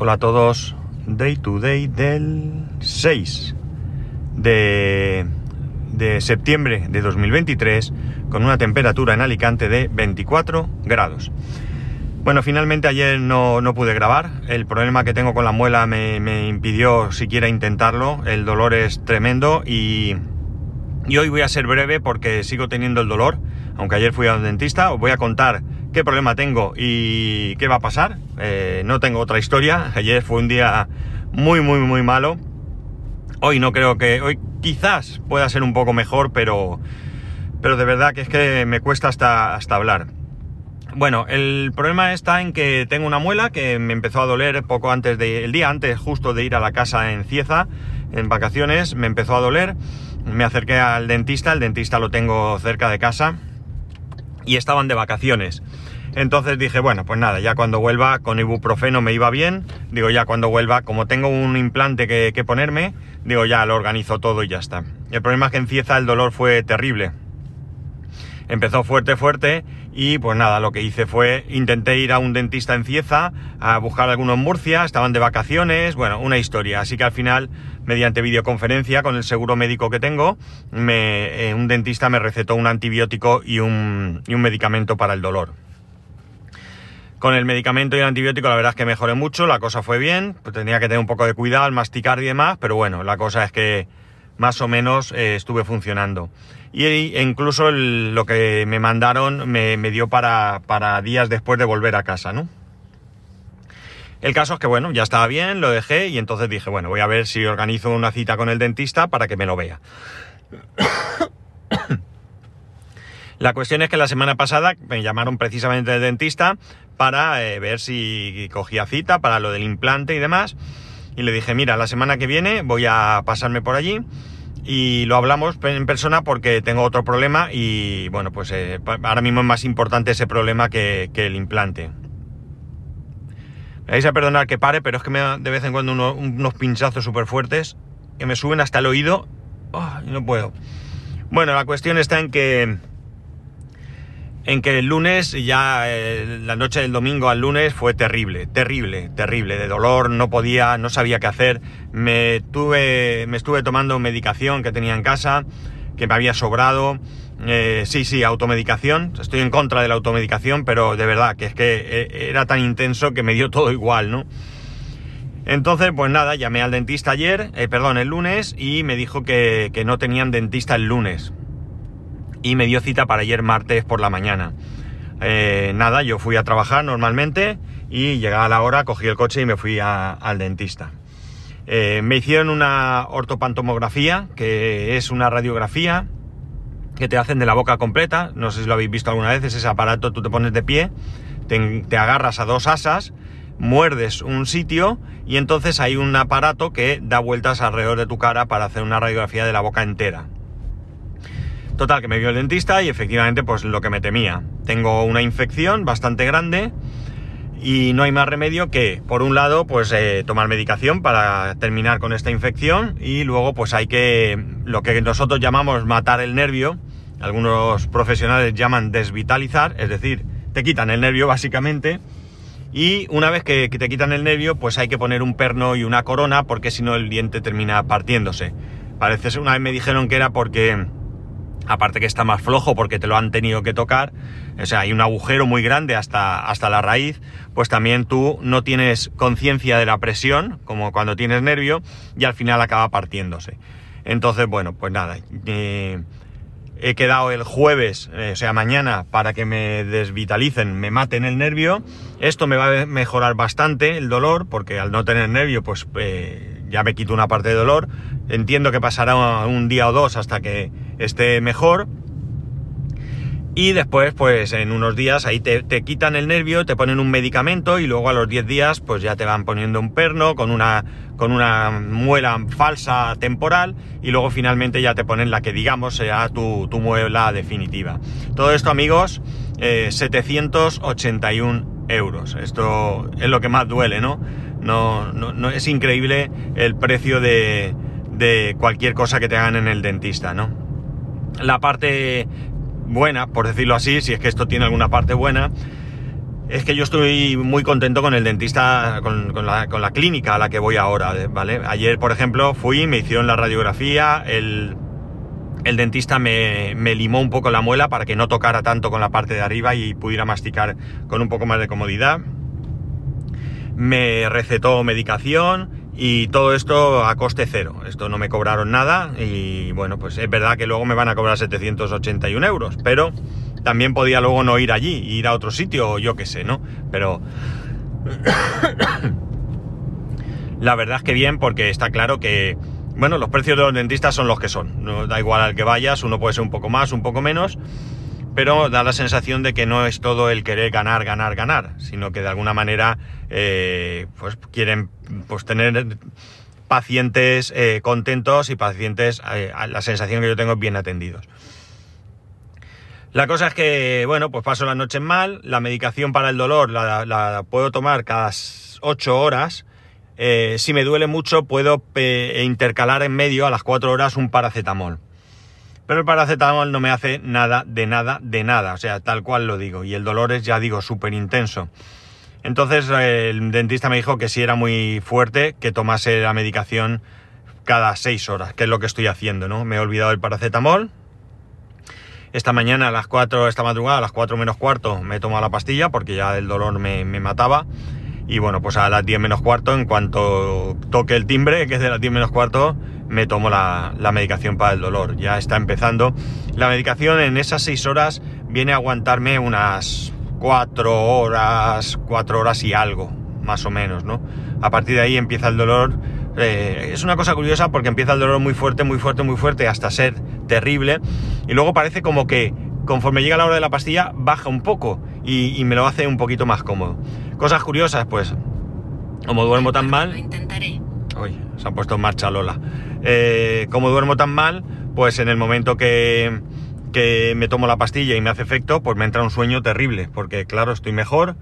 Hola a todos, Day to Day del 6 de, de, septiembre de 2023 con una temperatura en Alicante de 24 grados. Bueno, finalmente ayer no, no pude grabar, el problema que tengo con la muela me, me, impidió siquiera intentarlo, el dolor es tremendo y, y hoy voy a ser breve porque sigo teniendo el dolor, aunque ayer fui a un dentista, os voy a contar qué problema tengo y qué va a pasar. Eh, no tengo otra historia. Ayer fue un día muy, muy, muy malo. Hoy no creo que. Hoy quizás pueda ser un poco mejor, pero. Pero de verdad que es que me cuesta hasta, hasta hablar. Bueno, el problema está en que tengo una muela que me empezó a doler poco antes de. El día antes, justo de ir a la casa en Cieza, en vacaciones, me empezó a doler. Me acerqué al dentista, el dentista lo tengo cerca de casa. Y estaban de vacaciones. Entonces dije, bueno, pues nada, ya cuando vuelva con ibuprofeno me iba bien. Digo, ya cuando vuelva, como tengo un implante que, ponerme, digo, ya lo organizo todo y ya está. El problema es que en Cieza el dolor fue terrible. Empezó fuerte, fuerte y pues nada, lo que hice fue intenté ir a un dentista en Cieza a buscar alguno en Murcia, estaban de vacaciones, bueno, una historia. Así que al final, mediante videoconferencia con el seguro médico que tengo, eh, un dentista me recetó un antibiótico y un, y un medicamento para el dolor. Con el medicamento y el antibiótico la verdad es que mejoré mucho, la cosa fue bien, pues tenía que tener un poco de cuidado al masticar y demás, pero bueno, la cosa es que más o menos eh, estuve funcionando. Y e incluso el, lo que me mandaron me, dio para, para, días después de volver a casa, ¿no? El caso es que bueno, ya estaba bien, lo dejé y entonces dije, bueno, voy a ver si organizo una cita con el dentista para que me lo vea. La cuestión es que la semana pasada me llamaron precisamente del dentista para eh, ver si cogía cita para lo del implante y demás. Y le dije, mira, la semana que viene voy a pasarme por allí y lo hablamos en persona porque tengo otro problema y bueno, pues eh, ahora mismo es más importante ese problema que, el implante. Me vais a perdonar que pare, pero es que me da de vez en cuando unos pinchazos súper fuertes que me suben hasta el oído oh, no puedo. Bueno, la cuestión está en que en que el lunes, ya eh, la noche del domingo al lunes fue terrible, terrible, terrible, de dolor, no podía, no sabía qué hacer, me, tuve, me estuve tomando medicación que tenía en casa, que me había sobrado, eh, sí, sí, automedicación, estoy en contra de la automedicación, pero de verdad que es que eh, era tan intenso que me dio todo igual, ¿no? Entonces, pues nada, llamé al dentista ayer, perdón, el lunes, y me dijo que, que no tenían dentista el lunes y me dio cita para ayer martes por la mañana. Eh, nada, yo fui a trabajar normalmente y llegada la hora cogí el coche y me fui al dentista. Eh, me hicieron una ortopantomografía, que es una radiografía que te hacen de la boca completa. No sé si lo habéis visto alguna vez, es ese aparato, tú te pones de pie, te, te agarras a dos asas, muerdes un sitio y entonces hay un aparato que da vueltas alrededor de tu cara para hacer una radiografía de la boca entera. Total, que me vio el dentista y efectivamente pues lo que me temía. Tengo una infección bastante grande y no hay más remedio que, por un lado, pues eh, tomar medicación para terminar con esta infección y luego pues hay que, lo que nosotros llamamos matar el nervio, algunos profesionales llaman desvitalizar, es decir, te quitan el nervio básicamente y una vez que, te quitan el nervio pues hay que poner un perno y una corona porque si no el diente termina partiéndose. Parece ser, una vez me dijeron que era porque aparte que está más flojo porque te lo han tenido que tocar, o sea, hay un agujero muy grande hasta, hasta la raíz, pues también tú no tienes conciencia de la presión, como cuando tienes nervio, y al final acaba partiéndose. Entonces, bueno, pues nada, eh, he quedado el jueves, eh, o sea, mañana, para que me desvitalicen, me maten el nervio. Esto me va a mejorar bastante el dolor, porque al no tener nervio, pues eh, ya me quito una parte de dolor. Entiendo que pasará un día o dos hasta que esté mejor. Y después, pues en unos días ahí te, quitan el nervio, te ponen un medicamento y luego a los 10 días pues ya te van poniendo un perno con una, con una muela falsa temporal y luego finalmente ya te ponen la que digamos sea tu, tu muela definitiva. Todo esto amigos, 781 eh, euros. Esto es lo que más duele, ¿no? No, no, no es increíble el precio de, de cualquier cosa que te hagan en el dentista, ¿no? La parte buena, por decirlo así, si es que esto tiene alguna parte buena, es que yo estoy muy contento con el dentista, con, la, clínica a la que voy ahora, ¿vale? Ayer, por ejemplo, fui, me hicieron la radiografía, el, dentista me, me, limó un poco la muela para que no tocara tanto con la parte de arriba y pudiera masticar con un poco más de comodidad. Me recetó medicación y todo esto a coste cero. Esto no me cobraron nada y bueno, pues es verdad que luego me van a cobrar 781 euros, pero también podía luego no ir allí, ir a otro sitio o yo qué sé, ¿no? Pero la verdad es que bien porque está claro que, bueno, los precios de los dentistas son los que son. No da igual al que vayas, uno puede ser un poco más, un poco menos, pero da la sensación de que no es todo el querer ganar, ganar, ganar, sino que de alguna manera eh, pues quieren pues tener pacientes eh, contentos y pacientes, eh, la sensación que yo tengo, bien atendidos. La cosa es que, bueno, pues paso las noches mal, la medicación para el dolor la, puedo tomar cada 8 horas. Si me duele mucho, puedo intercalar en medio a las 4 horas un paracetamol. Pero el paracetamol no me hace nada, de nada, de nada. O sea, tal cual lo digo. Y el dolor es, ya digo, súper intenso. Entonces el dentista me dijo que si era muy fuerte, que tomase la medicación cada 6 horas, que es lo que estoy haciendo, ¿no? Me he olvidado el paracetamol, esta mañana a las 4, esta madrugada a las 4 menos cuarto me he tomado la pastilla porque ya el dolor me, mataba. Y bueno, pues a las 10 menos cuarto, en cuanto toque el timbre, que es de las 10 menos cuarto, me tomo la, medicación para el dolor. Ya está empezando. La medicación en esas 6 horas viene a aguantarme unas 4 horas, 4 horas y algo, más o menos, ¿no? A partir de ahí empieza el dolor. Eh, es una cosa curiosa porque empieza el dolor muy fuerte, muy fuerte, muy fuerte, hasta ser terrible. Y luego parece como que conforme llega la hora de la pastilla baja un poco y, me lo hace un poquito más cómodo. Cosas curiosas, pues, como duermo tan mal... intentaré. Uy, se ha puesto en marcha Lola. Eh, como duermo tan mal, pues en el momento que, que me tomo la pastilla y me hace efecto, pues me entra un sueño terrible, porque claro, estoy mejor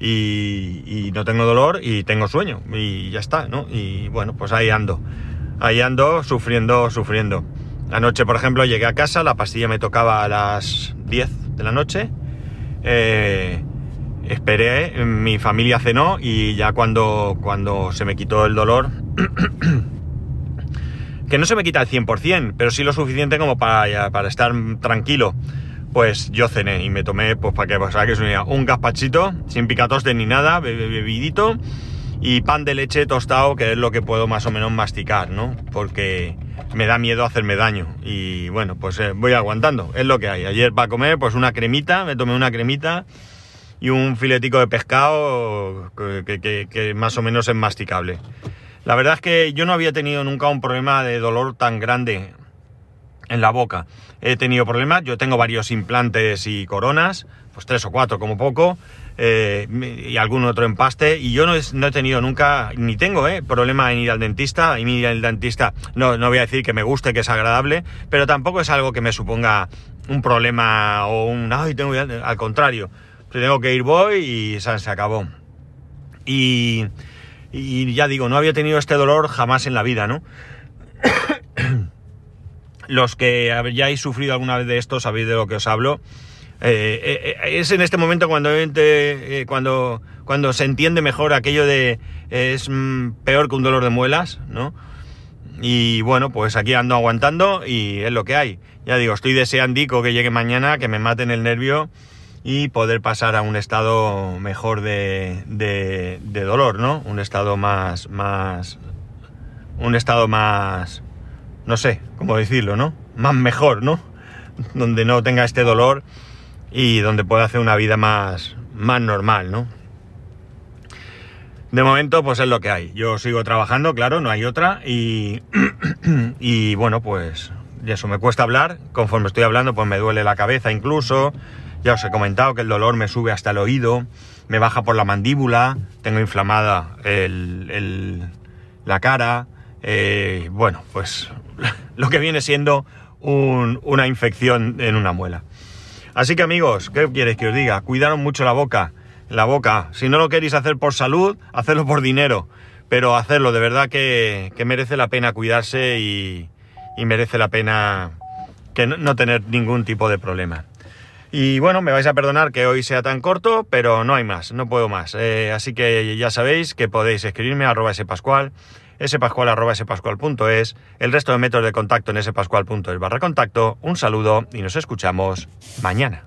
y, y, no tengo dolor y tengo sueño y ya está, ¿no? Y bueno, pues ahí ando, ahí ando sufriendo, sufriendo. Anoche, por ejemplo, llegué a casa, la pastilla me tocaba a las 10 de la noche. Eh, esperé, mi familia cenó y ya cuando, cuando se me quitó el dolor, que no se me quita al 100%, pero sí lo suficiente como para, para estar tranquilo, pues yo cené y me tomé, pues para que, para que un gazpachito, sin picatoste ni nada, bebidito, y pan de leche tostado, que es lo que puedo más o menos masticar, ¿no? Porque me da miedo hacerme daño. Y bueno, pues eh, voy aguantando, es lo que hay. Ayer para comer, pues una cremita, me tomé una cremita y un filetico de pescado que, más o menos es masticable. La verdad es que yo no había tenido nunca un problema de dolor tan grande en la boca. He tenido problemas, yo tengo varios implantes y coronas, pues tres o cuatro como poco, eh, y algún otro empaste. Y yo no he, tenido nunca, ni tengo, eh, problema en ir al dentista. Y ir al dentista, no, no voy a decir que me guste, que es agradable, pero tampoco es algo que me suponga un problema o un, ay, tengo al contrario. Tengo que ir, voy y se, acabó. Y, y ya digo, no había tenido este dolor jamás en la vida, ¿no? Los que hayáis sufrido alguna vez de esto sabéis de lo que os hablo. Eh, eh, eh, es en este momento cuando, cuando, cuando se entiende mejor aquello de es mm, peor que un dolor de muelas, ¿no? Y bueno, pues aquí ando aguantando y es lo que hay. Ya digo, estoy deseando que llegue mañana, que me maten el nervio y poder pasar a un estado mejor de, de, dolor, ¿no? Un estado más, más, un estado más, no sé cómo decirlo, ¿no? Más mejor, ¿no? Donde no tenga este dolor y donde pueda hacer una vida más, más normal, ¿no? De momento, pues es lo que hay. Yo sigo trabajando, claro, no hay otra. Y, y bueno, pues eso me cuesta hablar. Conforme estoy hablando, pues me duele la cabeza incluso. Ya os he comentado que el dolor me sube hasta el oído, me baja por la mandíbula, tengo inflamada la cara. Eh, bueno, pues lo que viene siendo una infección en una muela. Así que amigos, ¿qué quieres que os diga? Cuidaron mucho la boca. La boca. Si no lo queréis hacer por salud, hacerlo por dinero. Pero hacerlo, de verdad que, merece la pena cuidarse y, merece la pena que no, tener ningún tipo de problema. Y bueno, me vais a perdonar que hoy sea tan corto, pero no hay más, no puedo más. Eh, así que ya sabéis que podéis escribirme a arroba spascual, spascual arroba spascual.es, el resto de métodos de contacto en spascual.es barra contacto. Un saludo y nos escuchamos mañana.